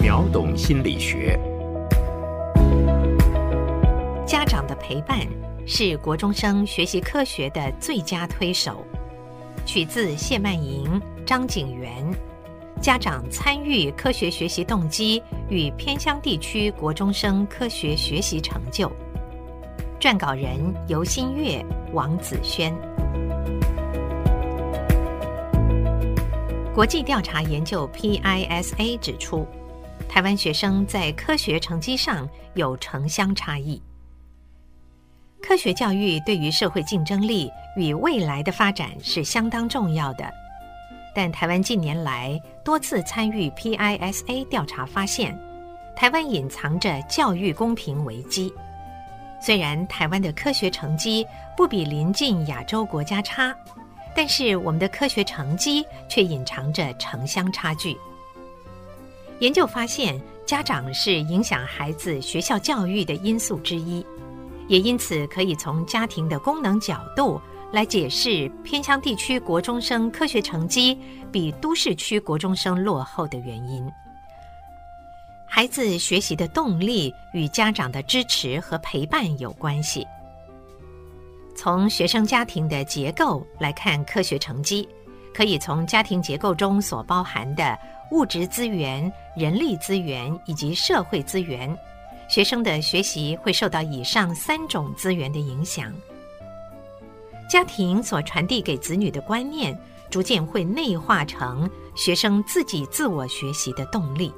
秒懂心理学。家长的陪伴是国中生学习科学的最佳推手。取自谢曼莹、张景元。家长参与科学学习动机与偏乡地区国中生科学学习成就。撰稿人游新月、王子轩。国际调查研究 PISA 指出，台湾学生在科学成绩上有城乡差异。科学教育对于社会竞争力与未来的发展是相当重要的，但台湾近年来多次参与 PISA 调查发现，台湾隐藏着教育公平危机。虽然台湾的科学成绩不比邻近亚洲国家差，但是我们的科学成绩却隐藏着城乡差距。研究发现，家长是影响孩子学校教育的因素之一，也因此可以从家庭的功能角度来解释偏乡地区国中生科学成绩比都市区国中生落后的原因。孩子学习的动力与家长的支持和陪伴有关系。从学生家庭的结构来看科学成绩，可以从家庭结构中所包含的物质资源、人力资源以及社会资源，学生的学习会受到以上三种资源的影响。家庭所传递给子女的观念，逐渐会内化成学生自己自我学习的动力。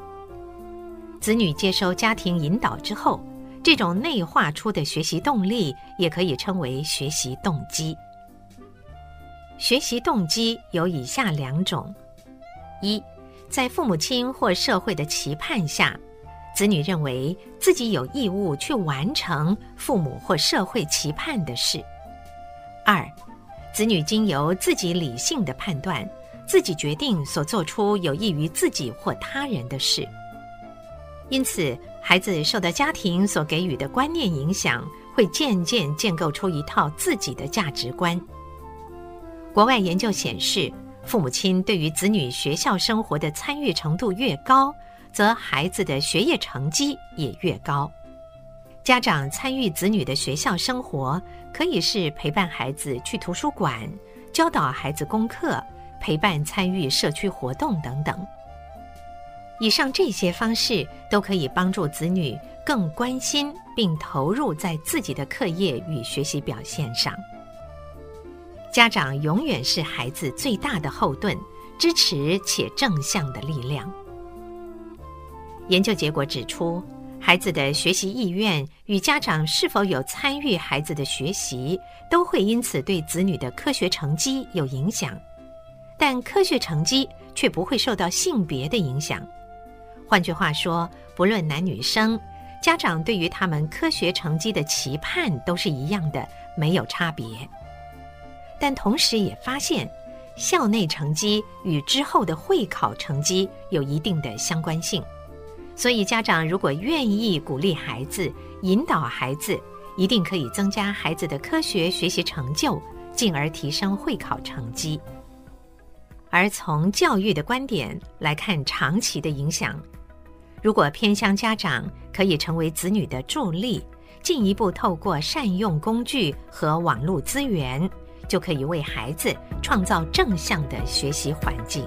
子女接收家庭引导之后，这种内化出的学习动力也可以称为学习动机。学习动机有以下两种：一，在父母亲或社会的期盼下，子女认为自己有义务去完成父母或社会期盼的事；二，子女经由自己理性的判断，自己决定所做出有益于自己或他人的事。因此，孩子受到家庭所给予的观念影响，会渐渐建构出一套自己的价值观。国外研究显示，父母亲对于子女学校生活的参与程度越高，则孩子的学业成绩也越高。家长参与子女的学校生活，可以是陪伴孩子去图书馆、教导孩子功课、陪伴参与社区活动等等。以上这些方式都可以帮助子女更关心并投入在自己的课业与学习表现上。家长永远是孩子最大的后盾，支持且正向的力量。研究结果指出，孩子的学习意愿与家长是否有参与孩子的学习，都会因此对子女的科学成绩有影响，但科学成绩却不会受到性别的影响。换句话说，不论男女生，家长对于他们科学成绩的期盼都是一样的，没有差别。但同时也发现，校内成绩与之后的会考成绩有一定的相关性。所以，家长如果愿意鼓励孩子、引导孩子，一定可以增加孩子的科学学习成就，进而提升会考成绩。而从教育的观点来看，长期的影响。如果偏向家长可以成为子女的助力，进一步透过善用工具和网络资源，就可以为孩子创造正向的学习环境。